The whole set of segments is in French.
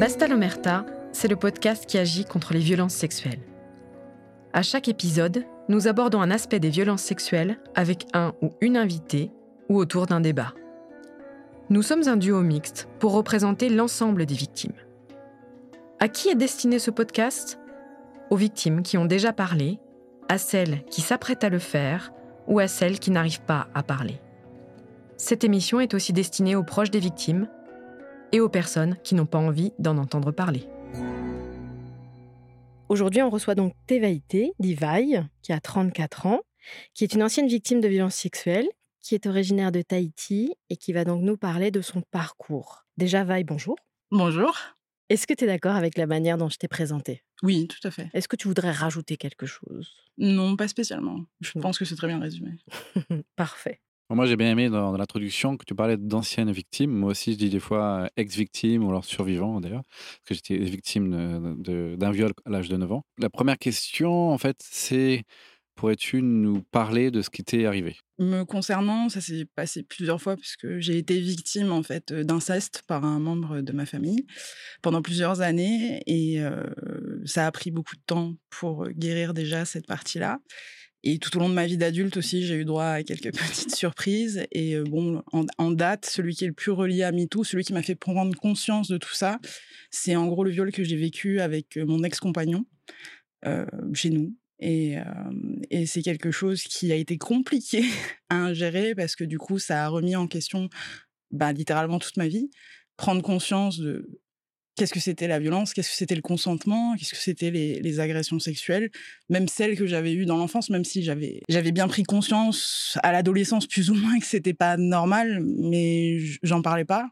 Basta l'Omerta, c'est le podcast qui agit contre les violences sexuelles. À chaque épisode, nous abordons un aspect des violences sexuelles avec un ou une invitée ou autour d'un débat. Nous sommes un duo mixte pour représenter l'ensemble des victimes. À qui est destiné ce podcast? Aux victimes qui ont déjà parlé, à celles qui s'apprêtent à le faire ou à celles qui n'arrivent pas à parler. Cette émission est aussi destinée aux proches des victimes et aux personnes qui n'ont pas envie d'en entendre parler. Aujourd'hui, on reçoit donc Tevaïté, d'Ivaï, qui a 34 ans, qui est une ancienne victime de violences sexuelles, qui est originaire de Tahiti et qui va donc nous parler de son parcours. Déjà, Vaï, bonjour. Bonjour. Est-ce que tu es d'accord avec la manière dont je t'ai présenté Oui, tout à fait. Est-ce que tu voudrais rajouter quelque chose? Non, pas spécialement. Je pense que c'est très bien résumé. Parfait. Moi, j'ai bien aimé dans, l'introduction que tu parlais d'anciennes victimes. Moi aussi, je dis des fois euh, ex-victime ou alors survivant d'ailleurs, parce que j'étais victime d'un viol à l'âge de 9 ans. La première question, en fait, c'est pourrais-tu nous parler de ce qui t'est arrivé? Me concernant, ça s'est passé plusieurs fois puisque j'ai été victime en fait d'inceste par un membre de ma famille pendant plusieurs années et euh, ça a pris beaucoup de temps pour guérir déjà cette partie-là. Et tout au long de ma vie d'adulte aussi, j'ai eu droit à quelques petites surprises. Et euh, bon, en, date, celui qui est le plus relié à MeToo, celui qui m'a fait prendre conscience de tout ça, c'est en gros le viol que j'ai vécu avec euh, mon ex-compagnon euh, chez nous. Et, et c'est quelque chose qui a été compliqué à ingérer parce que du coup, ça a remis en question bah, littéralement toute ma vie. Prendre conscience de qu'est-ce que c'était la violence, qu'est-ce que c'était le consentement, qu'est-ce que c'était les, agressions sexuelles, même celles que j'avais eues dans l'enfance, même si j'avais j'avais bien pris conscience à l'adolescence plus ou moins que c'était pas normal, mais j'en parlais pas.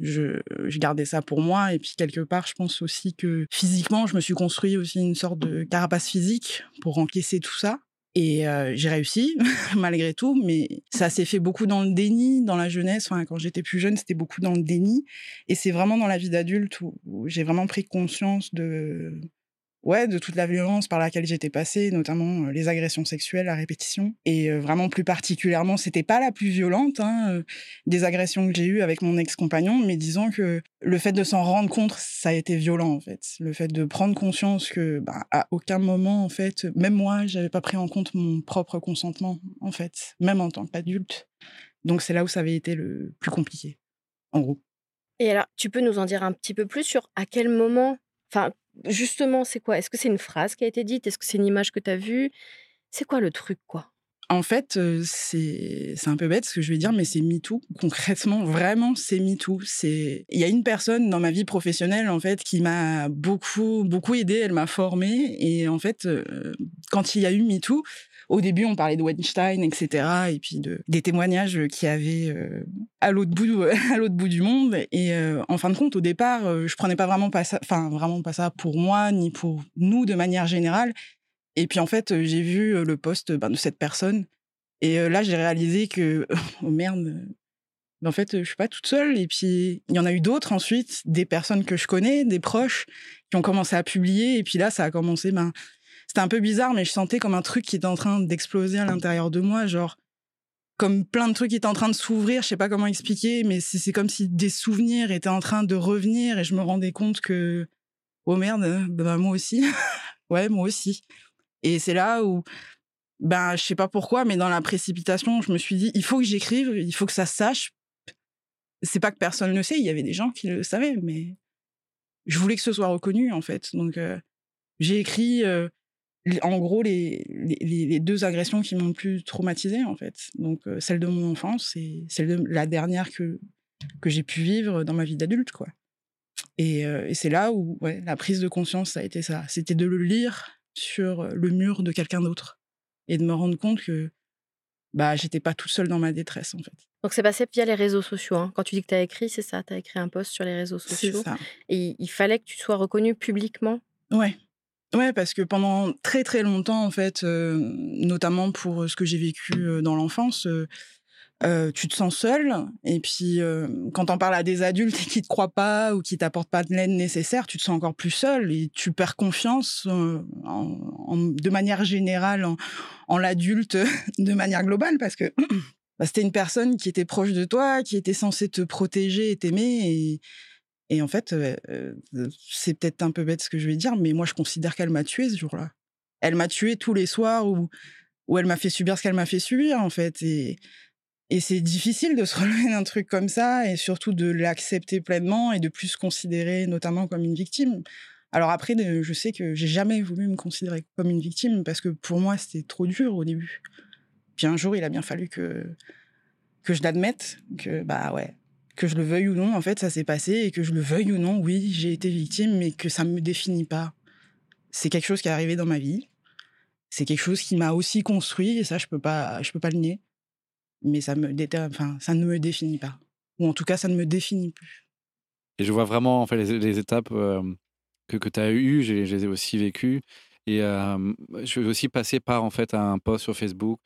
Je, je, gardais ça pour moi et puis quelque part je pense aussi que physiquement je me suis construit aussi une sorte de carapace physique pour encaisser tout ça et j'ai réussi, malgré tout, mais ça s'est fait beaucoup dans le déni, dans la jeunesse. Enfin, quand j'étais plus jeune, c'était beaucoup dans le déni. Et c'est vraiment dans la vie d'adulte où j'ai vraiment pris conscience de, ouais, de toute la violence par laquelle j'étais passée, notamment les agressions sexuelles à répétition. Et vraiment plus particulièrement, c'était pas la plus violente hein, des agressions que j'ai eues avec mon ex-compagnon, mais disons que le fait de s'en rendre compte, ça a été violent en fait. Le fait de prendre conscience que, bah, à aucun moment en fait, même moi, j'avais pas pris en compte mon propre consentement en fait, même en tant qu'adulte. Donc c'est là où ça avait été le plus compliqué, en gros. Et alors, tu peux nous en dire un petit peu plus sur à quel moment, enfin, justement, c'est quoi? Est-ce que c'est une phrase qui a été dite? Est-ce que c'est une image que tu as vue? C'est quoi le truc, quoi? En fait, c'est un peu bête ce que je vais dire, mais c'est MeToo. Concrètement, vraiment, c'est MeToo. Il y a une personne dans ma vie professionnelle en fait qui m'a beaucoup beaucoup aidé. Elle m'a formée et en fait, quand il y a eu MeToo, au début, on parlait de Weinstein, etc., et puis de, des témoignages qui avaient euh, à l'autre bout, bout du monde. Et euh, en fin de compte, au départ, euh, je prenais pas vraiment pas ça, vraiment pas ça pour moi ni pour nous de manière générale. Et puis en fait, j'ai vu le poste ben, de cette personne, et là, j'ai réalisé que oh merde. En fait, je suis pas toute seule. Et puis, il y en a eu d'autres ensuite, des personnes que je connais, des proches, qui ont commencé à publier. Et puis là, ça a commencé, ben, c'était un peu bizarre, mais je sentais comme un truc qui était en train d'exploser à l'intérieur de moi, genre comme plein de trucs qui étaient en train de s'ouvrir, je sais pas comment expliquer, mais c'est comme si des souvenirs étaient en train de revenir et je me rendais compte que oh merde, ben moi aussi, ouais moi aussi. Et c'est là où ben je sais pas pourquoi, mais dans la précipitation, je me suis dit il faut que j'écrive, il faut que ça sache. C'est pas que personne ne sait, il y avait des gens qui le savaient, mais je voulais que ce soit reconnu en fait. Donc euh, j'ai écrit euh, en gros les, les, deux agressions qui m'ont le plus traumatisé en fait. Donc euh, celle de mon enfance et celle de la dernière que que j'ai pu vivre dans ma vie d'adulte quoi. Et, euh, et c'est là où ouais, la prise de conscience ça a été ça, c'était de le lire sur le mur de quelqu'un d'autre et de me rendre compte que bah j'étais pas toute seule dans ma détresse en fait. Donc c'est passé via les réseaux sociaux. Hein. Quand tu dis que tu as écrit, c'est ça, tu as écrit un post sur les réseaux sociaux. Ça. Et il fallait que tu sois reconnu publiquement? Ouais, Ouais, parce que pendant très très longtemps, en fait, euh, notamment pour euh, ce que j'ai vécu euh, dans l'enfance, tu te sens seul. Et puis, quand on parle à des adultes qui te croient pas ou qui t'apportent pas de l'aide nécessaire, tu te sens encore plus seul et tu perds confiance de manière générale en, l'adulte de manière globale parce que bah, c'était une personne qui était proche de toi, qui était censée te protéger et t'aimer Et en fait, c'est peut-être un peu bête ce que je vais dire, mais moi, je considère qu'elle m'a tué ce jour-là. Elle m'a tué tous les soirs où, où elle m'a fait subir ce qu'elle m'a fait subir, en fait. Et, et c'est difficile de se relever d'un truc comme ça et surtout de l'accepter pleinement et de plus se considérer notamment comme une victime. Alors après, je sais que j'ai jamais voulu me considérer comme une victime parce que pour moi, c'était trop dur au début. Puis un jour, il a bien fallu que, que je l'admette, que bah ouais, que je le veuille ou non, en fait, ça s'est passé et que je le veuille ou non, oui, j'ai été victime, mais que ça ne me définit pas. C'est quelque chose qui est arrivé dans ma vie. C'est quelque chose qui m'a aussi construit et ça, je peux pas, je peux pas le nier. Mais ça me enfin, ça ne me définit pas. Ou en tout cas, ça ne me définit plus. Et je vois vraiment en fait les, étapes que, que tu as eues, je, les ai aussi vécues. Et je suis aussi passé par en fait un post sur Facebook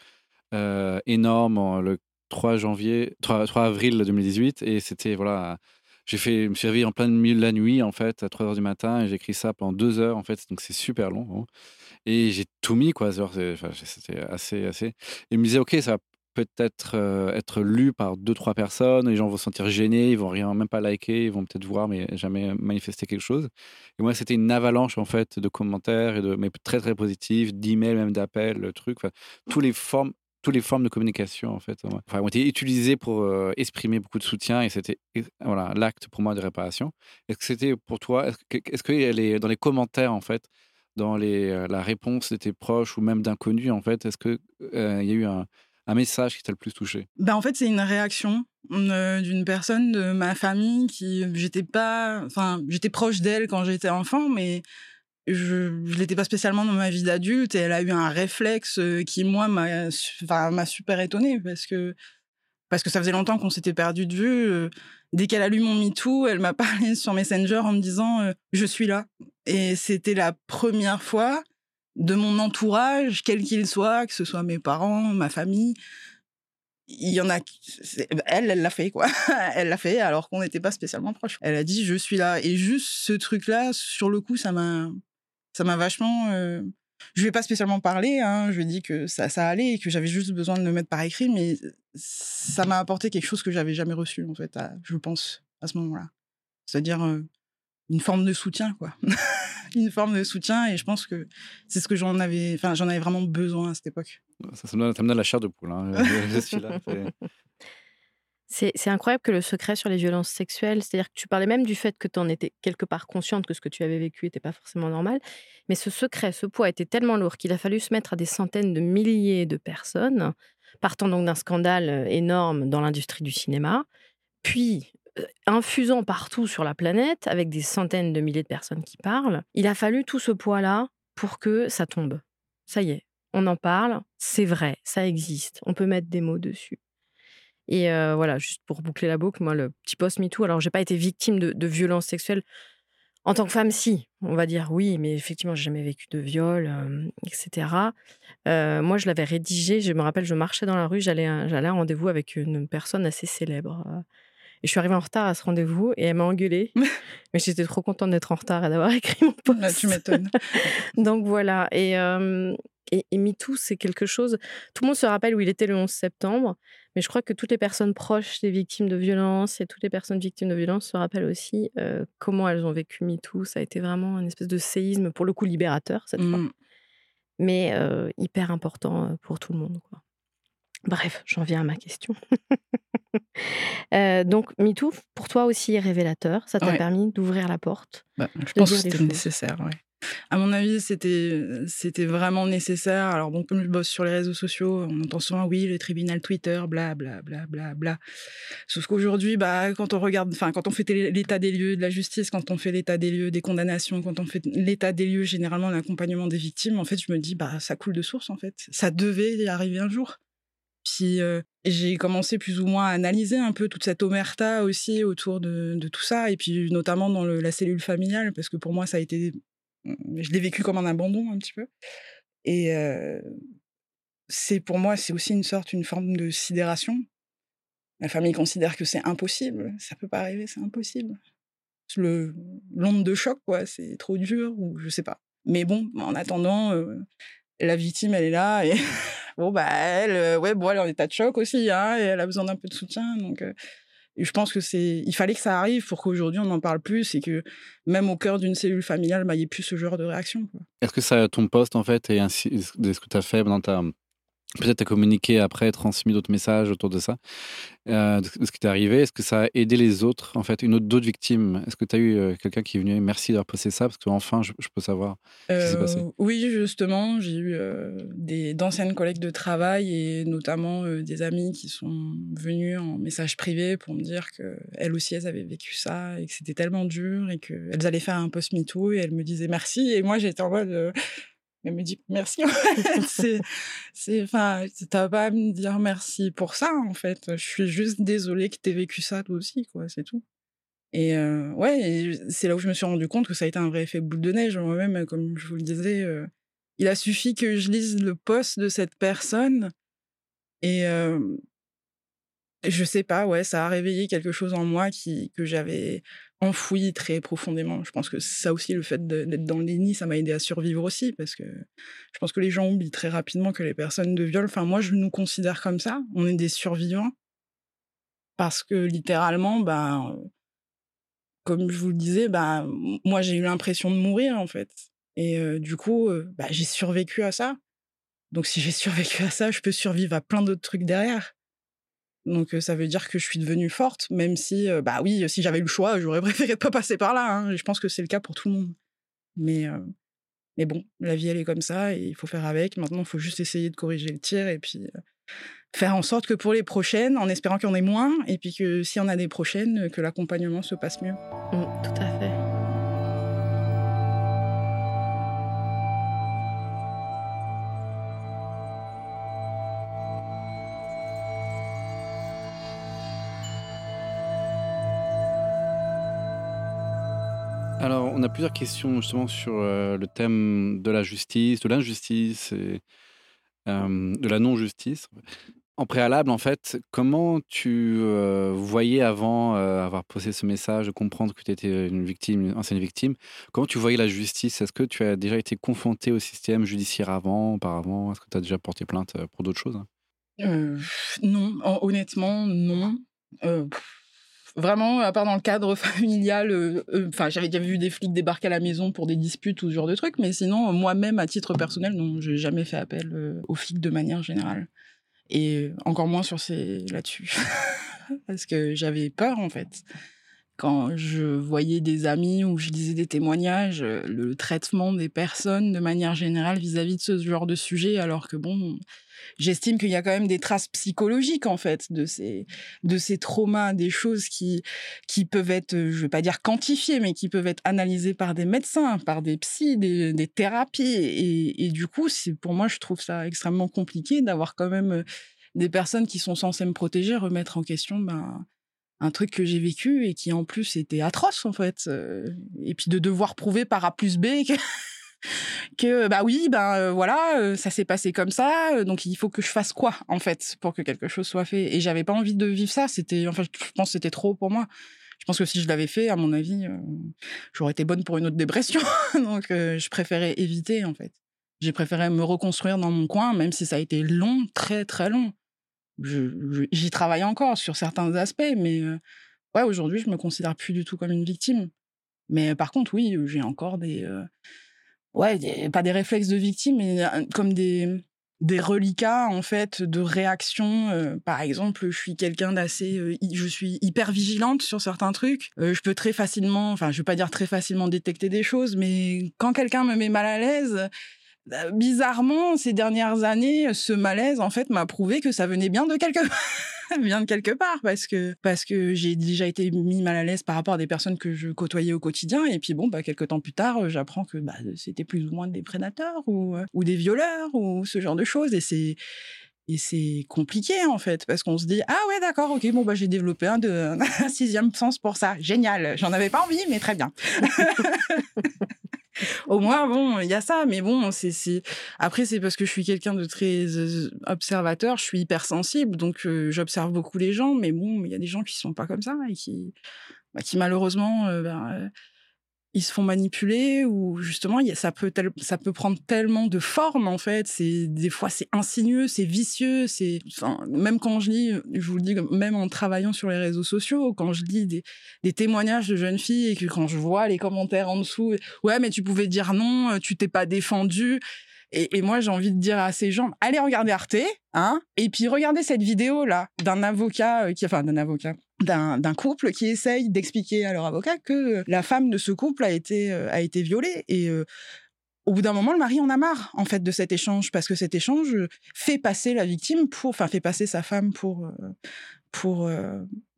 énorme le 3 janvier, 3, 3 avril 2018. Et c'était, voilà, j'ai fait, je me suis réveillé en plein milieu de la nuit, en fait, à 3 heures du matin. Et j'ai écrit ça pendant 2 heures, en fait. Donc c'est super long. Et j'ai tout mis, quoi. C'était assez, assez. Et il me disait, OK, ça va peut-être être lu par deux trois personnes les gens vont se sentir gênés ils vont rien même pas liker ils vont peut-être voir mais jamais manifester quelque chose et moi c'était une avalanche en fait de commentaires et de mais très très positifs d'emails même d'appels le truc toutes les formes toutes les formes de communication en fait ont été utilisées pour euh, exprimer beaucoup de soutien et c'était voilà l'acte pour moi de réparation. Est-ce que c'était pour toi Est-ce que, dans les commentaires en fait, dans euh, la réponse de tes proches ou même d'inconnus en fait, est-ce que euh, il y a eu un, un message qui t'a le plus touché? Ben, En fait, c'est une réaction d'une personne de ma famille qui j'étais pas enfin j'étais proche d'elle quand j'étais enfant mais je ne l'étais pas spécialement dans ma vie d'adulte et elle a eu un réflexe qui moi m'a m'a super étonnée parce que parce que ça faisait longtemps qu'on s'était perdu de vue dès qu'elle a lu mon MeToo elle m'a parlé sur Messenger en me disant je suis là et c'était la première fois de mon entourage quel qu'il soit que ce soit mes parents ma famille il y en a elle elle l'a fait quoi. Elle l'a fait alors qu'on n'était pas spécialement proches. Elle a dit je suis là et juste ce truc là sur le coup ça m'a ça m'a vachement. Euh... Je vais pas spécialement parler, hein, je lui ai dit que ça, ça allait et que j'avais juste besoin de le mettre par écrit, mais ça m'a apporté quelque chose que j'avais jamais reçu, en fait, je pense, à ce moment-là. C'est-à-dire euh, une forme de soutien, quoi. une forme de soutien, et je pense que c'est ce que j'en avais, enfin, j'en avais vraiment besoin à cette époque. Ça, ça, me, donne, la chair de poule, hein. je, suis là. C'est incroyable que le secret sur les violences sexuelles, c'est-à-dire que tu parlais même du fait que tu en étais quelque part consciente que ce que tu avais vécu n'était pas forcément normal, mais ce secret, ce poids était tellement lourd qu'il a fallu se mettre à des centaines de milliers de personnes, partant donc d'un scandale euh, énorme dans l'industrie du cinéma, puis euh, infusant partout sur la planète avec des centaines de milliers de personnes qui parlent. Il a fallu tout ce poids-là pour que ça tombe. Ça y est, on en parle, c'est vrai, ça existe, on peut mettre des mots dessus. Et voilà, juste pour boucler la boucle, moi, le petit post MeToo, alors j'ai pas été victime de, de violences sexuelles. En tant que femme, si, on va dire oui, mais effectivement, j'ai jamais vécu de viol, etc. moi, je l'avais rédigé. Je me rappelle, je marchais dans la rue, j'allais à, un rendez-vous avec une personne assez célèbre. et je suis arrivée en retard à ce rendez-vous et elle m'a engueulée. mais j'étais trop contente d'être en retard et d'avoir écrit mon post. Là, tu m'étonnes. Donc voilà. Et, et, et MeToo, c'est quelque chose. Tout le monde se rappelle où il était le 11 septembre. Mais je crois que toutes les personnes proches des victimes de violences et toutes les personnes victimes de violences se rappellent aussi euh, comment elles ont vécu MeToo. Ça a été vraiment une espèce de séisme, pour le coup libérateur cette fois, mmh. mais euh, hyper important euh, pour tout le monde. Quoi. Bref, j'en viens à ma question. donc, MeToo, pour toi aussi, est révélateur. Ça t'a permis d'ouvrir la porte. Bah, je pense que c'était nécessaire, oui. À mon avis, c'était c'était vraiment nécessaire. Alors bon, comme je bosse sur les réseaux sociaux, on entend souvent oui, le tribunal Twitter, bla. Sauf qu'aujourd'hui, bah quand on regarde, enfin quand on fait l'état des lieux de la justice, quand on fait l'état des lieux des condamnations, quand on fait l'état des lieux généralement l'accompagnement des victimes, en fait, je me dis bah ça coule de source en fait. Ça devait y arriver un jour. Puis euh, j'ai commencé plus ou moins à analyser un peu toute cette omerta aussi autour de, tout ça, et puis notamment dans la cellule familiale, parce que pour moi ça a été je l'ai vécu comme un abandon un petit peu. Et c'est pour moi, c'est aussi une sorte, une forme de sidération. La famille considère que c'est impossible. Ça peut pas arriver, c'est impossible. Le l'onde de choc, quoi, c'est trop dur ou je sais pas. Mais bon, en attendant, la victime, elle est là et bon bah elle, ouais, bon, elle est en état de choc aussi, hein, et elle a besoin d'un peu de soutien, donc Je pense que c'est, il fallait que ça arrive pour qu'aujourd'hui on en parle plus et que même au cœur d'une cellule familiale, bah, il n'y ait plus ce genre de réaction. Est-ce que ça, ton poste en fait, et ainsi, ce que tu as fait dans ta Peut-être as communiqué après, transmis d'autres messages autour de ça, euh, de ce qui t'est arrivé. Est-ce que ça a aidé les autres, en fait, une autre d'autres victimes? Est-ce que tu as eu euh, quelqu'un qui est venu merci d'avoir posté ça? Parce qu'enfin, je, je peux savoir ce qui s'est passé. Euh, oui, justement, j'ai eu des, d'anciennes collègues de travail et notamment des amis qui sont venus en message privé pour me dire qu'elles aussi, elles avaient vécu ça et que c'était tellement dur et qu'elles allaient faire un post-MeToo et elles me disaient merci. Et moi, j'étais en mode elle me dit merci. c'est, c'est, enfin, t'as pas à me dire merci pour ça, en fait. Je suis juste désolée que t'aies vécu ça, toi aussi, quoi, c'est tout. Et euh, ouais, c'est là où je me suis rendu compte que ça a été un vrai effet boule de neige. Moi-même, comme je vous le disais, euh, il a suffi que je lise le post de cette personne et euh, je sais pas, ouais, ça a réveillé quelque chose en moi qui, que j'avais enfoui très profondément. Je pense que ça aussi, le fait d'être dans le déni, ça m'a aidé à survivre aussi, parce que je pense que les gens oublient très rapidement que les personnes de viol, enfin moi je nous considère comme ça, on est des survivants, parce que littéralement, bah, comme je vous le disais, bah, moi j'ai eu l'impression de mourir en fait. Et du coup, bah, j'ai survécu à ça. Donc si j'ai survécu à ça, je peux survivre à plein d'autres trucs derrière. Donc ça veut dire que je suis devenue forte, même si, bah oui, si j'avais eu le choix, j'aurais préféré pas passer par là. Hein, je pense que c'est le cas pour tout le monde. Mais, mais bon, la vie, elle est comme ça, et il faut faire avec. Maintenant, il faut juste essayer de corriger le tir, et puis faire en sorte que pour les prochaines, en espérant qu'il y en ait moins, et puis que si on a des prochaines, que l'accompagnement se passe mieux. Mmh, tout à fait. Alors, on a plusieurs questions justement sur euh, le thème de la justice, de l'injustice et euh, de la non-justice. En préalable, en fait, comment tu euh, voyais avant avoir posé ce message, de comprendre que tu étais une victime, une ancienne victime, comment tu voyais la justice? Est-ce que tu as déjà été confronté au système judiciaire avant, auparavant? Est-ce que tu as déjà porté plainte pour d'autres choses Non, honnêtement, non vraiment, à part dans le cadre familial, euh, euh, enfin, j'avais déjà vu des flics débarquer à la maison pour des disputes ou ce genre de trucs, mais sinon, moi-même, à titre personnel, non, j'ai jamais fait appel euh, aux flics de manière générale. Et encore moins sur ces là-dessus. Parce que j'avais peur, en fait. Quand je voyais des amis ou je lisais des témoignages, le traitement des personnes de manière générale vis-à-vis -vis de ce genre de sujet, alors que bon, j'estime qu'il y a quand même des traces psychologiques en fait de ces de ces traumas, des choses qui qui peuvent être, je vais pas dire quantifiées, mais qui peuvent être analysées par des médecins, par des psys, des, thérapies. Et, et du coup, pour moi, je trouve ça extrêmement compliqué d'avoir quand même euh, des personnes qui sont censées me protéger remettre en question ben un truc que j'ai vécu et qui en plus était atroce en fait et puis de devoir prouver par A plus B que bah oui ben voilà ça s'est passé comme ça donc il faut que je fasse quoi en fait pour que quelque chose soit fait? Et j'avais pas envie de vivre ça c'était enfin je pense que c'était trop pour moi. Je pense que si je l'avais fait à mon avis j'aurais été bonne pour une autre dépression donc je préférais éviter en fait. J'ai préféré me reconstruire dans mon coin même si ça a été long très très long j'y travaille encore sur certains aspects mais ouais aujourd'hui je me considère plus du tout comme une victime mais par contre oui j'ai encore des ouais, pas des réflexes de victime, mais comme des, des reliquats en fait de réactions. par exemple, je suis quelqu'un d'assez, je suis hyper vigilante sur certains trucs. je peux très facilement, enfin, je vais pas dire très facilement détecter des choses, mais quand quelqu'un me met mal à l'aise, bizarrement, ces dernières années, ce malaise en fait m'a prouvé que ça venait bien de quelque vient de quelque part parce que parce que j'ai déjà été mis mal à l'aise par rapport à des personnes que je côtoyais au quotidien et puis bon bah quelques temps plus tard j'apprends que bah, c'était plus ou moins des prédateurs ou euh, ou des violeurs ou ce genre de choses et c'est et c'est compliqué en fait parce qu'on se dit ah ouais d'accord ok bon bah j'ai développé un, de, un sixième sens pour ça. Génial. J'en avais pas envie mais très bien au moins, bon, il y a ça. Mais bon, c'est, après, c'est parce que je suis quelqu'un de très euh, observateur. Je suis hypersensible, donc euh, j'observe beaucoup les gens. Mais bon, il y a des gens qui sont pas comme ça et qui, bah, qui malheureusement, euh, ben, ils se font manipuler ou justement ça peut ça peut prendre tellement de formes en fait. C'est des fois c'est insinueux c'est vicieux c'est même quand je lis je vous le dis même en travaillant sur les réseaux sociaux quand je lis des, témoignages de jeunes filles et que quand je vois les commentaires en dessous ouais mais tu pouvais dire non tu t'es pas défendu. Et, et moi, j'ai envie de dire à ces gens, allez regarder Arte, hein, et puis regardez cette vidéo là d'un avocat euh, qui, enfin d'un avocat, d'un couple qui essaye d'expliquer à leur avocat que la femme de ce couple a été euh, a été violée et euh, au bout d'un moment, le mari en a marre en fait de cet échange parce que cet échange fait passer la victime pour, enfin fait passer sa femme pour pour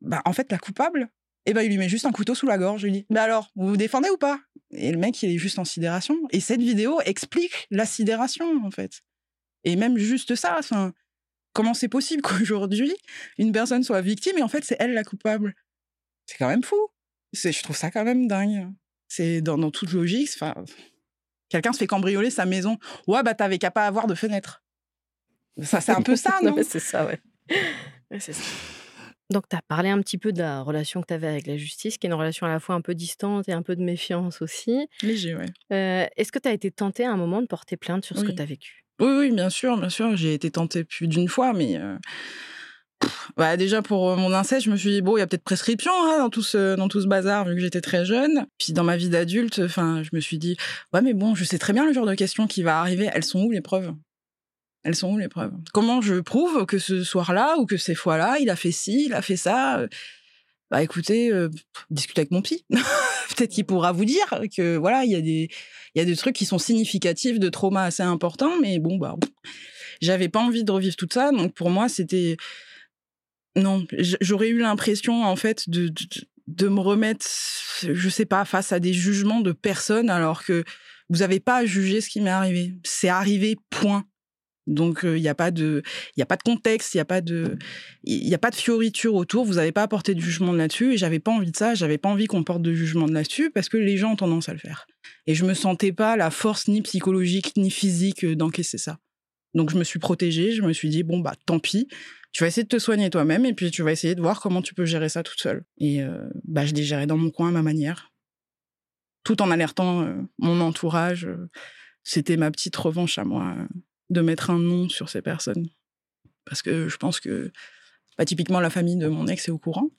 bah, en fait la coupable et ben il lui met juste un couteau sous la gorge. Il dit Mais alors, vous vous défendez ou pas? Et le mec, il est juste en sidération. Et cette vidéo explique la sidération, en fait. Et même juste ça, comment c'est possible qu'aujourd'hui, une personne soit victime et en fait, c'est elle la coupable C'est quand même fou. Je trouve ça quand même dingue. C'est dans, toute logique. Enfin, quelqu'un se fait cambrioler sa maison. Ouais, bah t'avais qu'à pas avoir de fenêtre. Ça, c'est un peu ça, non, C'est ça, ouais. c'est ça. Donc, tu as parlé un petit peu de la relation que tu avais avec la justice, qui est une relation à la fois un peu distante et un peu de méfiance aussi. Léger, ouais. Euh, est-ce que tu as été tentée à un moment de porter plainte sur ce que tu as vécu? Oui, bien sûr, bien sûr. J'ai été tentée plus d'une fois, mais bah, déjà pour mon inceste, je me suis dit bon, il y a peut-être prescription hein, dans tout ce bazar vu que j'étais très jeune. Puis dans ma vie d'adulte, je me suis dit ouais, mais bon, je sais très bien le genre de questions qui va arriver. Elles sont où les preuves? Elles sont où les preuves? Comment je prouve que ce soir-là ou que ces fois-là, il a fait ci, il a fait ça? Bah écoutez, discutez avec mon psy. Peut-être qu'il pourra vous dire que voilà, il y a des il y a des trucs qui sont significatifs de trauma assez importants, mais bon bah j'avais pas envie de revivre tout ça, donc pour moi c'était non, j'aurais eu l'impression en fait de, de, de me remettre, je sais pas, face à des jugements de personnes alors que vous n'avez pas à juger ce qui m'est arrivé. C'est arrivé, point. Donc il n'y a pas de il y a pas de contexte, il y a pas de il y a pas de fioriture autour, vous n'avez pas apporté de jugement là-dessus et j'avais pas envie de ça, j'avais pas envie qu'on porte de jugement là-dessus parce que les gens ont tendance à le faire. Et je me sentais pas la force ni psychologique ni physique d'encaisser ça. Donc je me suis protégée, je me suis dit bon bah tant pis, tu vas essayer de te soigner toi-même et puis tu vas essayer de voir comment tu peux gérer ça toute seule. Et euh, bah je l'ai géré dans mon coin à ma manière, tout en alertant euh, mon entourage. Euh, c'était ma petite revanche à moi de mettre un nom sur ces personnes. Parce que je pense que, bah, typiquement, la famille de mon ex est au courant.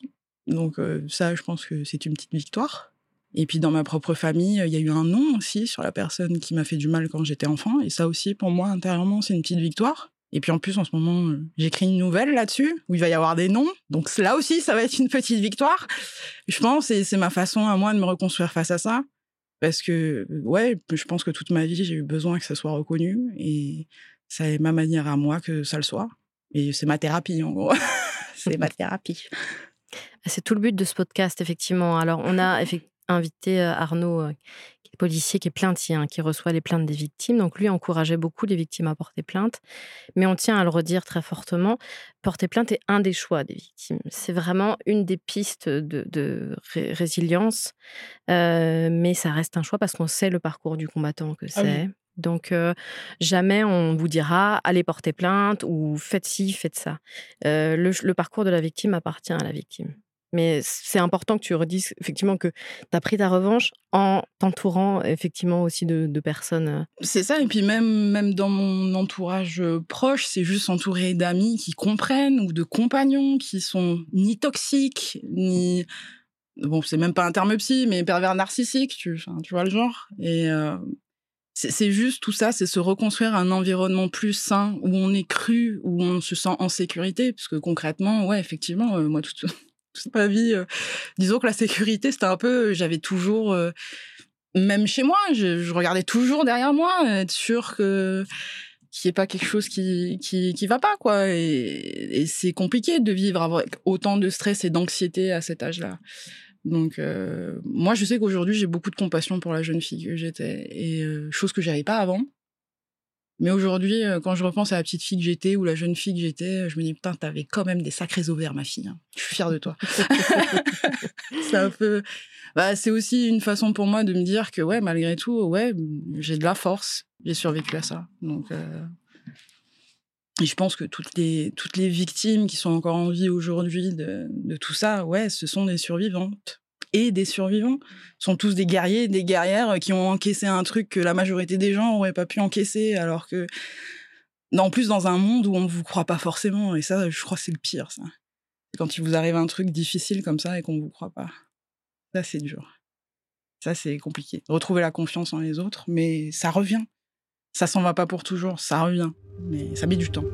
Donc, euh, ça, je pense que c'est une petite victoire. Et puis, dans ma propre famille, il y a eu un nom aussi sur la personne qui m'a fait du mal quand j'étais enfant. Et ça aussi, pour moi, intérieurement, c'est une petite victoire. Et puis en plus, en ce moment, j'écris une nouvelle là-dessus, où il va y avoir des noms. Donc là aussi, ça va être une petite victoire. Je pense, et c'est ma façon à moi de me reconstruire face à ça. Parce que, ouais, je pense que toute ma vie, j'ai eu besoin que ça soit reconnu. Et c'est ma manière à moi que ça le soit. Et c'est ma thérapie, en gros. c'est ma thérapie. C'est tout le but de ce podcast, effectivement. Alors, on a invité Arnaud policier qui est plaintier, hein, qui reçoit les plaintes des victimes. Donc lui encourageait beaucoup les victimes à porter plainte. Mais on tient à le redire très fortement, porter plainte est un des choix des victimes. C'est vraiment une des pistes de, résilience, euh, mais ça reste un choix parce qu'on sait le parcours du combattant que ah c'est. Donc, euh, jamais on vous dira allez porter plainte ou faites ci, faites ça. Euh, le, parcours de la victime appartient à la victime. Mais c'est important que tu redises effectivement que tu as pris ta revanche en t'entourant effectivement aussi de, personnes. Euh. C'est ça, et puis même, même dans mon entourage euh, proche, c'est juste entouré d'amis qui comprennent ou de compagnons qui sont ni toxiques, ni. Bon, c'est même pas un terme psy, mais pervers narcissique, tu, tu vois le genre. Et euh, c'est juste tout ça, c'est se reconstruire un environnement plus sain où on est cru, où on se sent en sécurité. Parce que concrètement, ouais, effectivement, moi, tout, toute ma vie. Euh, disons que la sécurité, c'était un peu, j'avais toujours, euh, même chez moi, je, regardais toujours derrière moi, être sûr que qu'il n'y ait pas quelque chose qui, qui, qui va pas, quoi. Et, c'est compliqué de vivre avec autant de stress et d'anxiété à cet âge-là. Donc, euh, moi, je sais qu'aujourd'hui, j'ai beaucoup de compassion pour la jeune fille que j'étais, et chose que j'avais pas avant. Mais aujourd'hui, euh, quand je repense à la petite fille que j'étais ou la jeune fille que j'étais, je me dis putain, t'avais quand même des sacrés ovaires, ma fille. Hein. Je suis fière de toi. c'est un peu, bah, c'est aussi une façon pour moi de me dire que ouais, malgré tout, ouais, j'ai de la force. J'ai survécu à ça. Donc, euh... et je pense que toutes les toutes les victimes qui sont encore en vie aujourd'hui de, de tout ça, ouais, ce sont des survivantes. Et des survivants. sont tous des guerriers, des guerrières qui ont encaissé un truc que la majorité des gens n'auraient pas pu encaisser, alors que en plus dans un monde où on ne vous croit pas forcément. Et ça, je crois c'est le pire, ça. Quand il vous arrive un truc difficile comme ça et qu'on ne vous croit pas. Ça, c'est dur. Ça, c'est compliqué. Retrouver la confiance en les autres, mais ça revient. Ça s'en va pas pour toujours, ça revient. Mais ça met du temps.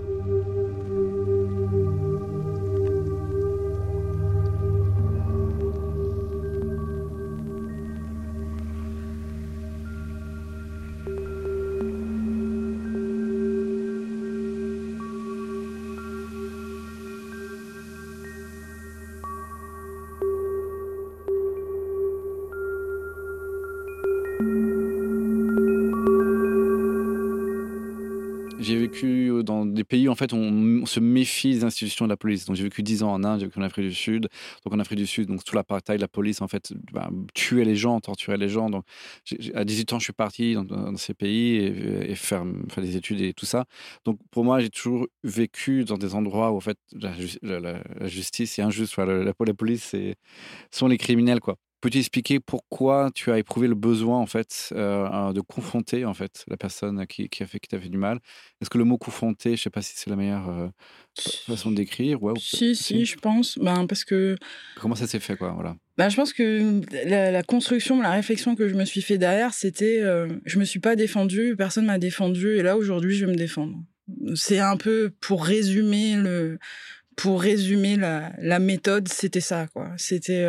Dans des pays en fait on, se méfie des institutions de la police. Donc j'ai vécu 10 ans en Inde, j'ai vécu en Afrique du Sud. Donc en Afrique du Sud, donc sous l'apartheid, la police en fait bah, tuait les gens, torturait les gens. Donc à 18 ans, je suis parti dans, ces pays et, faire, des études et tout ça. Donc pour moi, j'ai toujours vécu dans des endroits où en fait la, justice est injuste. la, la, police sont les criminels quoi. Peux-tu expliquer pourquoi tu as éprouvé le besoin en fait euh, de confronter en fait la personne qui, a fait qui t'a fait du mal? Est-ce que le mot confronter, je ne sais pas si c'est la meilleure euh, façon de décrire ouais, si, si, je pense. Ben, parce que comment ça s'est fait quoi voilà? Ben, je pense que la, construction, la réflexion que je me suis fait derrière, c'était je euh, je me suis pas défendue, personne m'a défendu, et là aujourd'hui je vais me défendre. C'est un peu pour résumer le, pour résumer la, la méthode, c'était ça quoi. C'était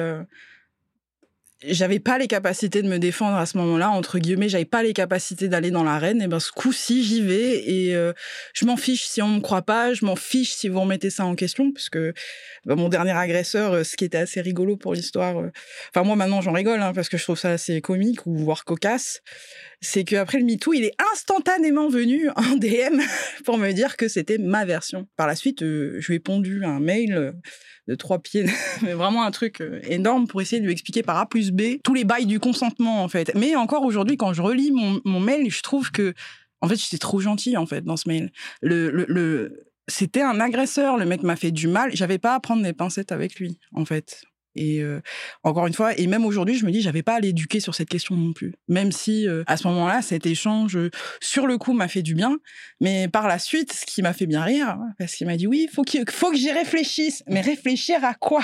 j'avais pas les capacités de me défendre à ce moment-là entre guillemets j'avais pas les capacités d'aller dans l'arène et ben ce coup-ci j'y vais et euh, je m'en fiche si on me croit pas je m'en fiche si vous remettez ça en question parce que ben, mon dernier agresseur euh, ce qui était assez rigolo pour l'histoire euh, enfin moi maintenant j'en rigole hein, parce que je trouve ça assez comique ou voire cocasse c'est qu'après le MeToo il est instantanément venu en DM pour me dire que c'était ma version par la suite je lui ai pondu un mail de trois pieds, mais vraiment un truc euh, énorme pour essayer de lui expliquer par A plus B tous les bails du consentement en fait. Mais encore aujourd'hui, quand je relis mon, mail, je trouve que en fait j'étais trop gentil en fait dans ce mail. C'était un agresseur, le mec m'a fait du mal, j'avais pas à prendre des pincettes avec lui en fait. Et encore une fois, et même aujourd'hui, je me dis, j'avais pas à l'éduquer sur cette question non plus. Même si à ce moment-là, cet échange sur le coup m'a fait du bien, mais par la suite, ce qui m'a fait bien rire, parce qu'il m'a dit oui, faut faut que j'y réfléchisse. Mais réfléchir à quoi?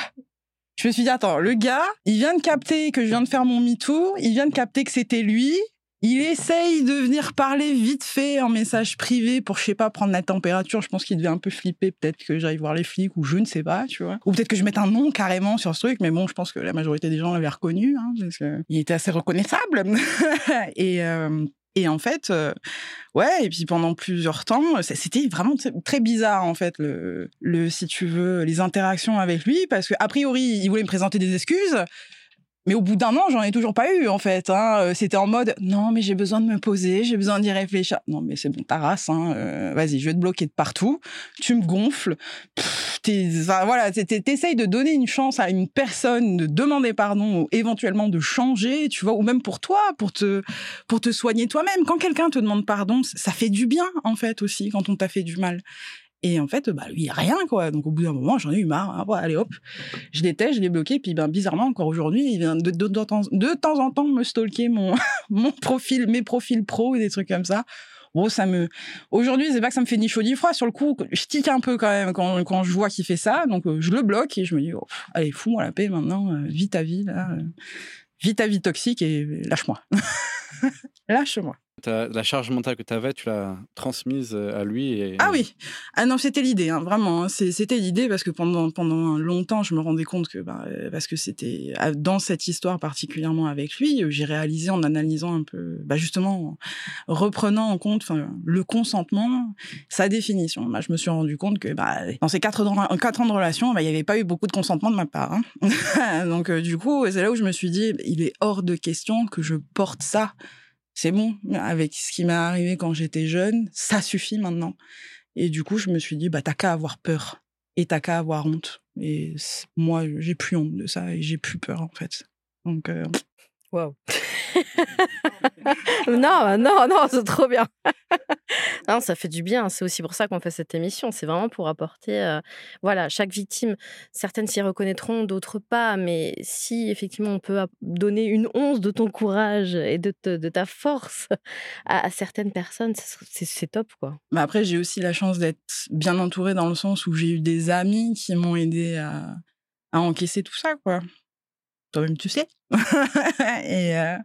Je me suis dit attends, le gars, il vient de capter que je viens de faire mon MeToo, il vient de capter que c'était lui, il essaye de venir parler vite fait en message privé pour, je sais pas, prendre la température. Je pense qu'il devait un peu flipper, peut-être que j'aille voir les flics ou je ne sais pas, tu vois. Ou peut-être que je mette un nom carrément sur ce truc, mais bon, je pense que la majorité des gens l'avaient reconnu, hein, parce qu'il était assez reconnaissable. et, euh, et en fait, euh, ouais, et puis pendant plusieurs temps, c'était vraiment très bizarre, en fait, le, si tu veux, les interactions avec lui, parce que a priori, il voulait me présenter des excuses. Mais au bout d'un an, j'en ai toujours pas eu, en fait. Hein. Euh, c'était en mode, non, mais j'ai besoin de me poser, j'ai besoin d'y réfléchir. Non, mais c'est bon, ta race, hein. Euh, vas-y, je vais te bloquer de partout. Tu me gonfles. Enfin, voilà, t'essayes de donner une chance à une personne, de demander pardon, ou éventuellement de changer, tu vois, ou même pour toi, pour te, pour te soigner toi-même. Quand quelqu'un te demande pardon, ça fait du bien, en fait, aussi, quand on t'a fait du mal. Et en fait, bah, lui, rien, quoi. Donc, au bout d'un moment, j'en ai eu marre. Hein. allez, hop, je l'étais, je l'ai bloqué. Puis, ben, bizarrement, encore aujourd'hui, il vient de, de, de, temps en temps me stalker mon, mon profil, mes profils pro et des trucs comme ça. Bon, ça me. Aujourd'hui, c'est pas que ça me fait ni chaud ni froid. Sur le coup, je tique un peu quand même quand, quand je vois qu'il fait ça. Donc, euh, je le bloque et je me dis, oh, allez, fous-moi la paix maintenant. Euh, vis ta vie, là. Euh, vis ta vie toxique et lâche-moi. lâche-moi la charge mentale que tu avais, tu l'as transmise euh, à lui. Ah oui, ah non, c'était l'idée, hein, vraiment. Hein. C'était l'idée parce que pendant, pendant longtemps, je me rendais compte que, bah, euh, parce que c'était dans cette histoire particulièrement avec lui, j'ai réalisé en analysant un peu, bah, justement, en reprenant en compte le consentement, sa définition. Bah, je me suis rendu compte que dans ces quatre, quatre ans de relation, il n'y avait pas eu beaucoup de consentement de ma part. Hein. Donc, euh, du coup, c'est là où je me suis dit, il est hors de question que je porte ça c'est bon, avec ce qui m'est arrivé quand j'étais jeune, ça suffit maintenant. Et du coup, je me suis dit, bah, t'as qu'à avoir peur et t'as qu'à avoir honte. Et moi, j'ai plus honte de ça et j'ai plus peur, en fait. Donc, euh, Waouh non, non, non, c'est trop bien. non, ça fait du bien. C'est aussi pour ça qu'on fait cette émission. C'est vraiment pour apporter, euh, voilà, chaque victime. Certaines s'y reconnaîtront, d'autres pas. Mais si effectivement on peut donner une once de ton courage et de, de ta force à, certaines personnes, c'est top, quoi. Mais après, j'ai aussi la chance d'être bien entourée dans le sens où j'ai eu des amis qui m'ont aidé à, à encaisser tout ça, quoi toi-même tu sais. euh,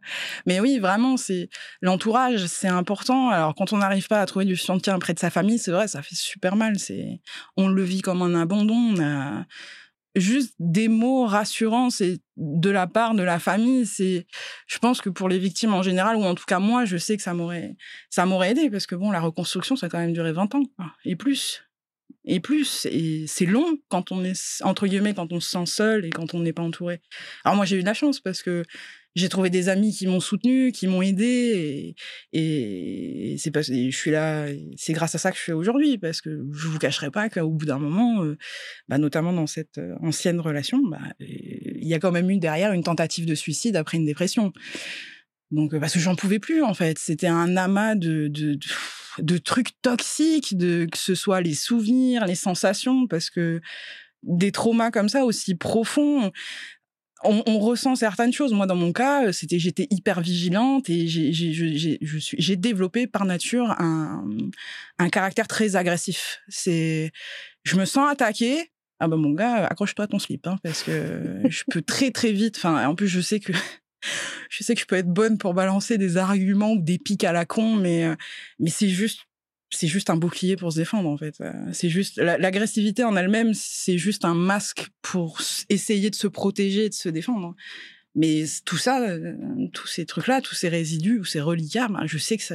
mais oui, vraiment, c'est l'entourage, c'est important. Alors quand on n'arrive pas à trouver du soutien près de sa famille, c'est vrai, ça fait super mal. C'est, on le vit comme un abandon. Juste des mots rassurants, de la part de la famille. C'est, je pense que pour les victimes en général, ou en tout cas moi, je sais que ça m'aurait, ça m'aurait aidé parce que bon, la reconstruction, ça a quand même duré 20 ans et plus et plus. Et c'est long quand on est, entre guillemets, quand on se sent seul et quand on n'est pas entouré. Alors moi, j'ai eu de la chance parce que j'ai trouvé des amis qui m'ont soutenu, qui m'ont aidé. Et, c'est pas, je suis là, c'est grâce à ça que je suis aujourd'hui parce que je vous cacherai pas qu'au bout d'un moment, euh, bah, notamment dans cette euh, ancienne relation, bah, il y a quand même eu derrière une tentative de suicide après une dépression. Donc, parce que j'en pouvais plus, en fait. C'était un amas de, trucs toxiques, de, que ce soit les souvenirs, les sensations, parce que des traumas comme ça, aussi profonds, on, ressent certaines choses. Moi, dans mon cas, c'était j'étais hyper vigilante et j'ai développé par nature un, un caractère très agressif. C'est, je me sens attaquée. Ah ben mon gars, accroche-toi à ton slip, hein, parce que je peux très très vite. Enfin, en plus, je sais que je sais que je peux être bonne pour balancer des arguments ou des pics à la con, mais, euh, mais c'est juste c'est juste un bouclier pour se défendre en fait. Euh, c'est juste l'agressivité en elle-même, c'est juste un masque pour essayer de se protéger, de se défendre. Mais tout ça, euh, tous ces trucs-là, tous ces résidus ou ces reliquats, ben, je sais que ça,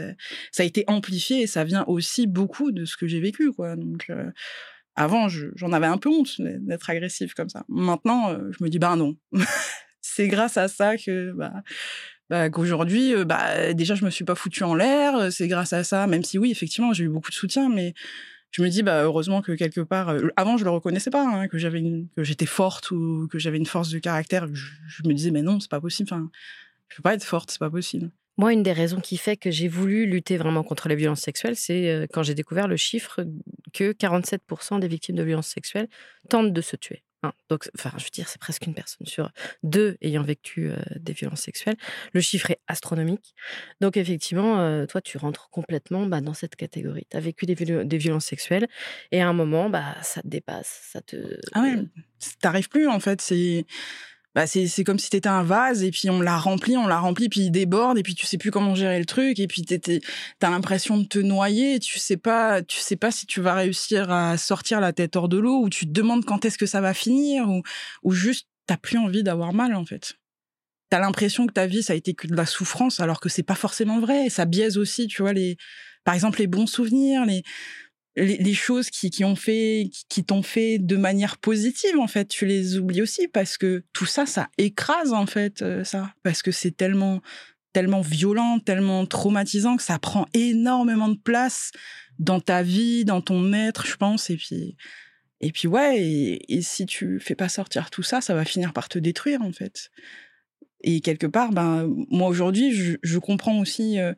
a été amplifié et ça vient aussi beaucoup de ce que j'ai vécu, quoi. Donc avant, j'en avais un peu honte d'être agressif comme ça. Maintenant, je me dis ben non, c'est grâce à ça que bah, bah, qu'aujourd'hui, bah, déjà, je me suis pas foutu en l'air. C'est grâce à ça, même si oui, effectivement, j'ai eu beaucoup de soutien, mais je me dis, bah, heureusement que quelque part, avant, je le reconnaissais pas, hein, que j'avais que j'étais forte ou que j'avais une force de caractère. Je, me disais, mais non, c'est pas possible. Enfin, je peux pas être forte, c'est pas possible. Moi, une des raisons qui fait que j'ai voulu lutter vraiment contre les violences sexuelles, c'est quand j'ai découvert le chiffre que 47% des victimes de violences sexuelles tentent de se tuer. Hein, donc, enfin, je veux dire, c'est presque une personne sur deux ayant vécu des violences sexuelles. Le chiffre est astronomique. Donc, effectivement, toi, tu rentres complètement bah, dans cette catégorie. Tu as vécu des, violences sexuelles et à un moment, bah, ça te dépasse, ça te. Ah ouais, t'arrives plus en fait. C'est bah c'est comme si t'étais un vase et puis on l'a rempli, on l'a rempli, puis il déborde et puis tu sais plus comment gérer le truc et puis t'as l'impression de te noyer, et tu sais pas, tu sais pas si tu vas réussir à sortir la tête hors de l'eau ou tu te demandes quand est-ce que ça va finir ou, ou juste t'as plus envie d'avoir mal en fait. T'as l'impression que ta vie ça a été que de la souffrance alors que c'est pas forcément vrai et ça biaise aussi, tu vois les, par exemple les bons souvenirs, les les, choses qui, ont fait, qui, t'ont fait de manière positive, en fait, tu les oublies aussi parce que tout ça, ça écrase, en fait, euh, ça. Parce que c'est tellement, tellement violent, tellement traumatisant que ça prend énormément de place dans ta vie, dans ton être, je pense. Et puis, et puis ouais, et, si tu fais pas sortir tout ça, ça va finir par te détruire, en fait. Et quelque part, ben, moi aujourd'hui, je, je comprends aussi euh,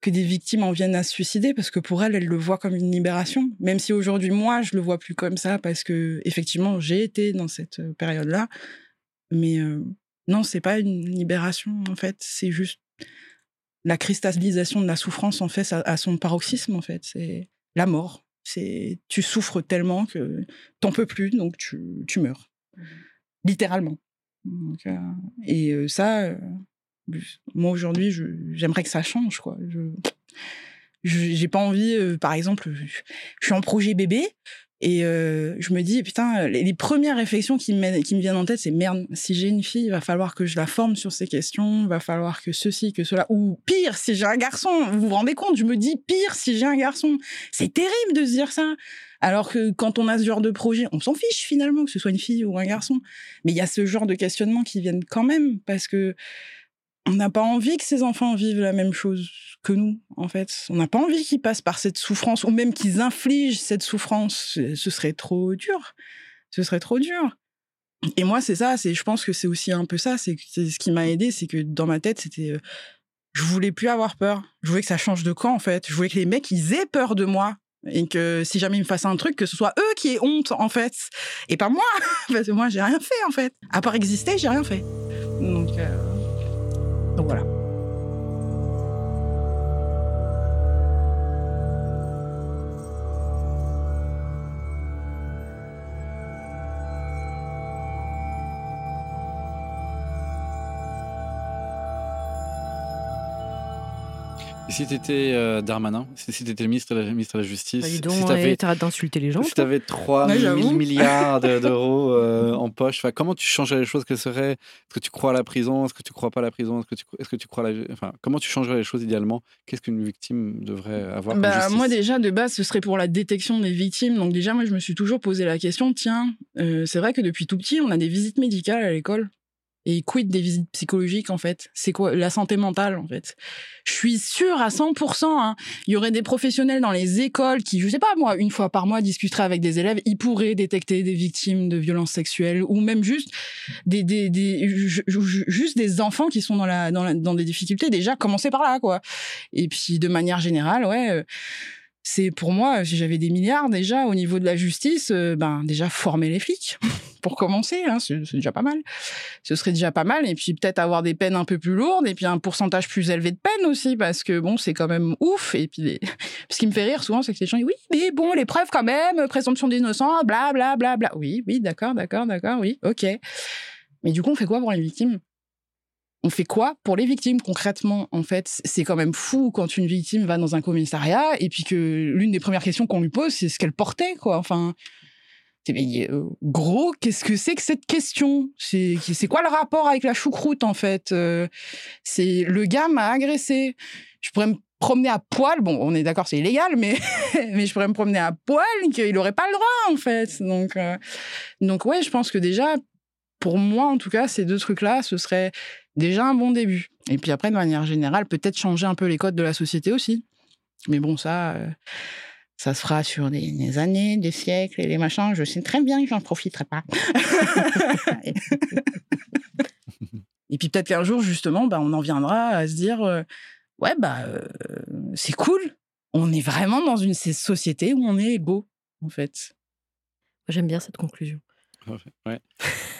que des victimes en viennent à se suicider parce que pour elles, elles le voient comme une libération. Même si aujourd'hui, moi, je le vois plus comme ça parce que, effectivement, j'ai été dans cette euh, période-là. Mais euh, non, c'est pas une libération, en fait. C'est juste la cristallisation de la souffrance, en fait, à, son paroxysme, en fait. C'est la mort. C'est tu souffres tellement que t'en peux plus, donc tu, tu meurs. Mmh. Littéralement. Euh, et ça, moi, aujourd'hui, j'aimerais que ça change, quoi. Je j'ai pas envie, euh, par exemple, je suis en projet bébé et euh, je me dis, putain, les, premières réflexions qui me, qui me viennent en tête, c'est merde, si j'ai une fille, il va falloir que je la forme sur ces questions, il va falloir que ceci, que cela, ou pire, si j'ai un garçon, vous vous rendez compte, je me dis, pire, si j'ai un garçon. C'est terrible de se dire ça. Alors que quand on a ce genre de projet, on s'en fiche finalement, que ce soit une fille ou un garçon. Mais il y a ce genre de questionnements qui viennent quand même, parce que on n'a pas envie que ces enfants vivent la même chose que nous, en fait. On n'a pas envie qu'ils passent par cette souffrance, ou même qu'ils infligent cette souffrance. Ce serait trop dur. Ce serait trop dur. Et moi, c'est ça, c'est, je pense que c'est aussi un peu ça, c'est, ce qui m'a aidé, c'est que dans ma tête, c'était, euh, je voulais plus avoir peur. Je voulais que ça change de camp, en fait. Je voulais que les mecs, ils aient peur de moi. Et que si jamais ils me fassent un truc, que ce soit eux qui aient honte, en fait. Et pas moi. Parce que moi, j'ai rien fait, en fait. À part exister, j'ai rien fait. Donc, euh, donc si tu étais euh, Darmanin, si, tu étais le ministre de la, ministre de la Justice, Bah, dis si tu avais, t'arrêtes d'insulter les gens. si toi. t'avais 3 Ouais, 000 j'avoue. milliards de- d'euros euh, en poche, comment tu changerais les choses Quelles seraient Est-ce que tu crois à la prison? Est-ce que tu crois pas à la prison? Est-ce que tu, est-ce que tu crois à la... Enfin, comment tu changerais les choses idéalement? Qu'est-ce qu'une victime devrait avoir comme Bah, justice? moi déjà de base ce serait pour la détection des victimes donc déjà moi je me suis toujours posé la question tiens euh, c'est vrai que depuis tout petit on a des visites médicales à l'école et quid des visites psychologiques en fait. C'est quoi? La santé mentale en fait. Je suis sûre à 100% hein, il y aurait des professionnels dans les écoles qui je sais pas moi une fois par mois discuteraient avec des élèves. Ils pourraient détecter des victimes de violences sexuelles ou même juste des, enfants qui sont dans des difficultés. Déjà commencer par là quoi. Et puis de manière générale ouais euh, c'est pour moi, si j'avais des milliards déjà au niveau de la justice, euh, ben déjà former les flics pour commencer, hein, c'est déjà pas mal. Ce serait déjà pas mal, et puis peut-être avoir des peines un peu plus lourdes, et puis un pourcentage plus élevé de peines aussi, parce que bon, c'est quand même ouf. Et puis ce qui me fait rire souvent, c'est que les gens disent oui, mais bon, les preuves quand même, présomption d'innocence, bla bla bla bla. Oui, oui, d'accord, d'accord, d'accord, oui, ok. Mais du coup, on fait quoi pour les victimes? On fait quoi pour les victimes concrètement En fait, c'est quand même fou quand une victime va dans un commissariat et puis que l'une des premières questions qu'on lui pose, c'est ce qu'elle portait, quoi. Enfin, euh, gros, qu'est-ce que c'est que cette question? C'est quoi le rapport avec la choucroute en fait Euh, C'est le gars m'a agressé. Je pourrais me promener à poil. Bon, on est d'accord, c'est illégal, mais mais je pourrais me promener à poil, qu'il aurait pas le droit en fait. Donc euh, donc ouais, je pense que déjà pour moi, en tout cas, ces deux trucs-là, ce serait déjà un bon début. Et puis après, de manière générale, peut-être changer un peu les codes de la société aussi. Mais bon, ça, euh, ça se fera sur des, années, des siècles et des machins. Je sais très bien que j'en profiterai pas. et puis peut-être qu'un jour, justement, bah, on en viendra à se dire, euh, ouais, bah, euh, c'est cool. On est vraiment dans une ces sociétés où on est égaux, en fait. J'aime bien cette conclusion. Ouais.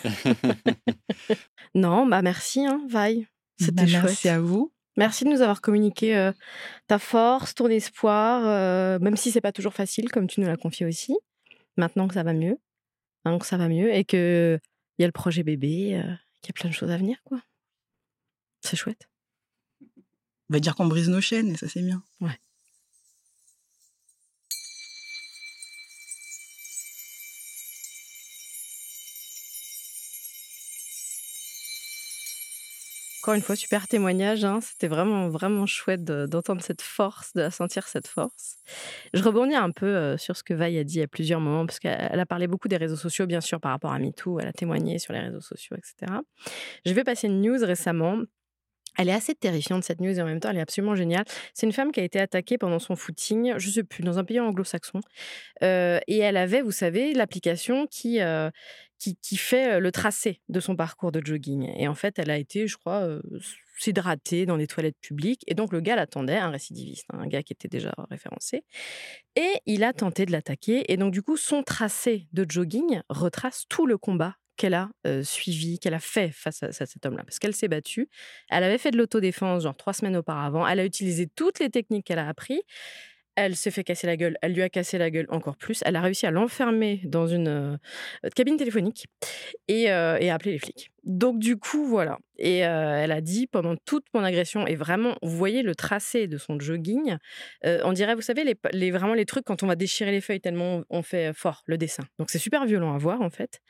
Non, bah merci, hein, Vi. C'était Bah, chouette. Merci à vous. Merci de nous avoir communiqué euh, ta force, ton espoir, euh, même si c'est pas toujours facile, comme tu nous l'as confié aussi. Maintenant que ça va mieux, que ça va mieux, et que il y a le projet bébé, euh, qu'il y a plein de choses à venir, quoi. C'est chouette. On va dire qu'on brise nos chaînes et ça, c'est bien. Encore une fois, super témoignage. hein. C'était vraiment, vraiment chouette de- d'entendre cette force, de sentir cette force. Je rebondis un peu euh, sur ce que Vaille a dit à plusieurs moments, parce qu'elle elle a parlé beaucoup des réseaux sociaux, bien sûr, par rapport à MeToo. Elle a témoigné sur les réseaux sociaux, etc. Je vais passer une news récemment. Elle est assez terrifiante, cette news, et en même temps, elle est absolument géniale. C'est une femme qui a été attaquée pendant son footing, je sais plus, dans un pays anglo-saxon. Euh, et elle avait, vous savez, l'application qui, euh, qui, fait le tracé de son parcours de jogging. Et en fait, elle a été, je crois, euh, dans les toilettes publiques. Et donc, le gars l'attendait, un récidiviste, hein, un gars qui était déjà référencé. Et il a tenté de l'attaquer. Et donc, du coup, son tracé de jogging retrace tout le combat qu'elle a suivi, qu'elle a fait face à, à cet homme-là. Parce qu'elle s'est battue. Elle avait fait de l'autodéfense, genre trois semaines auparavant. Elle a utilisé toutes les techniques qu'elle a appris. Elle s'est fait casser la gueule, elle lui a cassé la gueule encore plus. Elle a réussi à l'enfermer dans une euh, cabine téléphonique et, euh, et à appeler les flics. Donc du coup, voilà. Et euh, elle a dit pendant toute mon agression, et vraiment, vous voyez le tracé de son jogging, euh, on dirait, vous savez, les, les- vraiment les trucs quand on va déchirer les feuilles tellement on fait fort le dessin. Donc c'est super violent à voir en fait.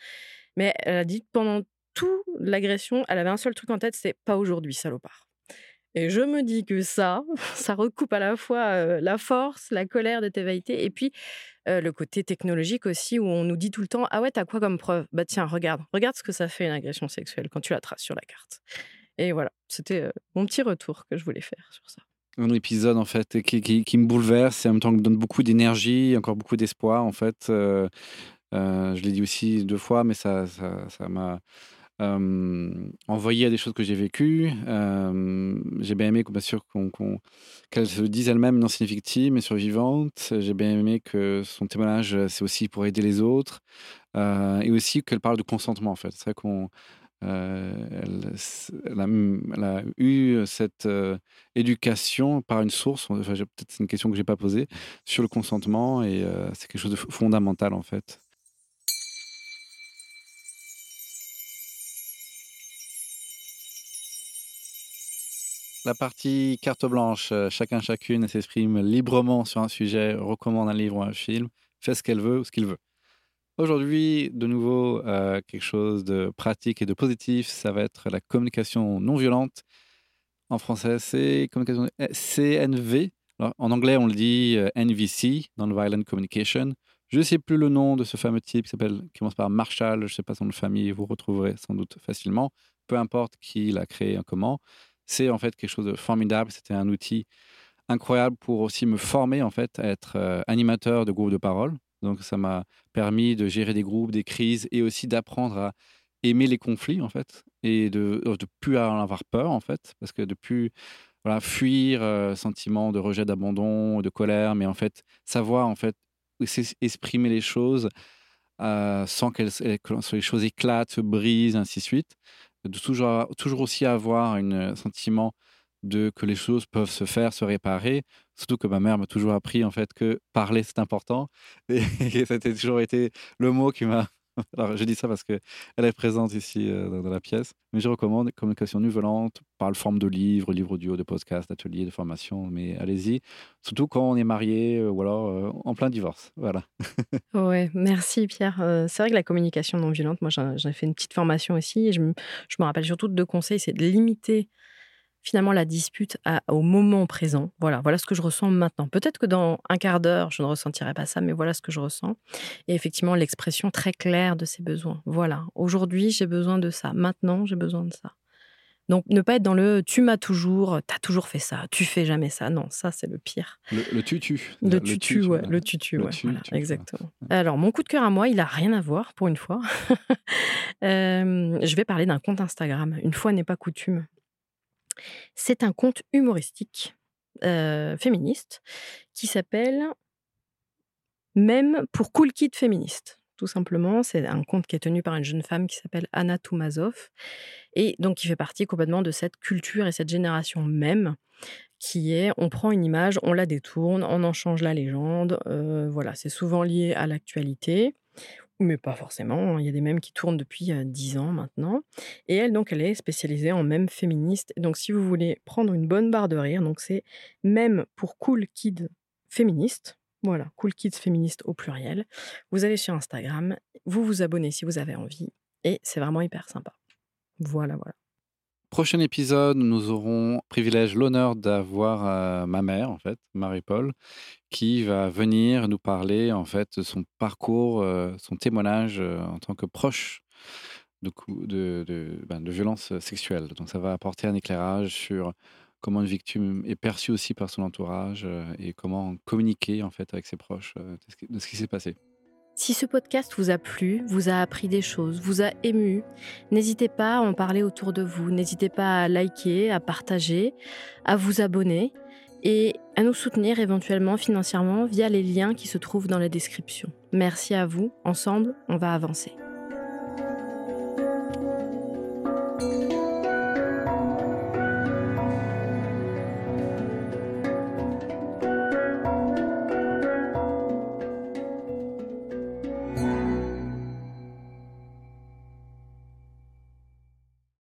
Mais elle a dit pendant toute l'agression, elle avait un seul truc en tête, c'est pas aujourd'hui, salopard. Et je me dis que ça, ça recoupe à la fois la force, la colère de Tévaïté et puis le côté technologique aussi où on nous dit tout le temps Ah ouais, t'as quoi comme preuve? Bah tiens, regarde, regarde ce que ça fait une agression sexuelle quand tu la traces sur la carte. Et voilà, c'était mon petit retour que je voulais faire sur ça. Un épisode en fait qui, me bouleverse et en même temps qui me donne beaucoup d'énergie, encore beaucoup d'espoir en fait. Je l'ai dit aussi deux fois, mais ça m'a envoyé à des choses que j'ai vécues. j'ai bien aimé, bien sûr, qu'elle se dise elle-même une ancienne victime et survivante. J'ai bien aimé que son témoignage, c'est aussi pour aider les autres. et aussi qu'elle parle de consentement, en fait. C'est vrai qu'on a, eu cette éducation par une source, enfin, peut-être c'est une question que je n'ai pas posée, sur le consentement et c'est quelque chose de fondamental en fait. La partie carte blanche, chacun chacune s'exprime librement sur un sujet, recommande un livre ou un film, fait ce qu'elle veut ou ce qu'il veut. Aujourd'hui, de nouveau, euh, quelque chose de pratique et de positif, ça va être la communication non violente. En français, c'est communication CNV. en anglais, on le dit euh, NVC, Non-Violent Communication. Je ne sais plus le nom de ce fameux type qui s'appelle, commence par Marshall. Je ne sais pas son nom de famille, vous retrouverez sans doute facilement. Peu importe qui l'a créé et comment. C'est en fait quelque chose de formidable. C'était un outil incroyable pour aussi me former en fait à être euh, animateur de groupe de parole. Donc ça m'a permis de gérer des groupes, des crises et aussi d'apprendre à aimer les conflits en fait et de ne plus en avoir peur en fait parce que de plus voilà, fuir euh, sentiment de rejet, d'abandon, de colère, mais en fait savoir en fait exprimer les choses euh, sans que les choses éclatent, se brisent, ainsi de suite. De toujours, toujours aussi avoir un sentiment de que les choses peuvent se faire, se réparer. Surtout que ma mère m'a toujours appris en fait que parler c'est important et, ça a toujours été le mot qui m'a. Alors je dis ça parce que elle est présente ici euh, dans, la pièce, mais je recommande communication non violente par forme de livres, livres audio, de podcasts, d'ateliers, de formation. Mais allez-y, surtout quand on est marié euh, ou alors euh, en plein divorce. Voilà. ouais, merci Pierre. c'est vrai que la communication non violente, moi j'ai fait une petite formation aussi et je me, je me rappelle surtout de deux conseils, c'est de limiter finalement la dispute au moment présent. Voilà, voilà ce que je ressens maintenant. Peut-être que dans un quart d'heure, je ne ressentirai pas ça, mais voilà ce que je ressens. Et effectivement, l'expression très claire de ses besoins. Voilà, aujourd'hui, j'ai besoin de ça. Maintenant, j'ai besoin de ça. Donc, ne pas être dans le tu m'as toujours, tu as toujours fait ça, tu fais jamais ça. Non, ça, c'est le pire. Le, tutu. Le, tutu, ouais. Le tutu, ouais. exactement. Alors, mon coup de cœur à moi, il a rien à voir pour une fois. Euh, je vais parler d'un compte Instagram. Une fois n'est pas coutume. C'est un conte humoristique féministe qui s'appelle Même pour Cool Kid féministe. Tout simplement, c'est un conte qui est tenu par une jeune femme qui s'appelle Anna Toumazov et donc qui fait partie complètement de cette culture et cette génération même qui est on prend une image, on la détourne, on en change la légende. voilà, c'est souvent lié à l'actualité mais pas forcément, hein, il y a des mèmes qui tournent depuis dix ans maintenant. Et elle, donc, elle est spécialisée en mèmes féministes. Donc, si vous voulez prendre une bonne barre de rire, donc c'est même pour Cool Kids féministes. Voilà, Cool Kids féministes au pluriel. Vous allez sur Instagram, vous vous abonnez si vous avez envie. Et c'est vraiment hyper sympa. Voilà, voilà. Prochain épisode, nous aurons privilège, l'honneur d'avoir euh, ma mère, en fait, Marie-Paul, qui va venir nous parler, en fait, de son parcours, euh, son témoignage euh, en tant que proche de, de, ben, de violences sexuelles. Donc, ça va apporter un éclairage sur comment une victime est perçue aussi par son entourage et comment communiquer, en fait, avec ses proches de ce qui s'est passé. Si ce podcast vous a plu, vous a appris des choses, vous a ému, n'hésitez pas à en parler autour de vous, n'hésitez pas à liker, à partager, à vous abonner et à nous soutenir éventuellement financièrement via les liens qui se trouvent dans la description. Merci à vous, ensemble, on va avancer.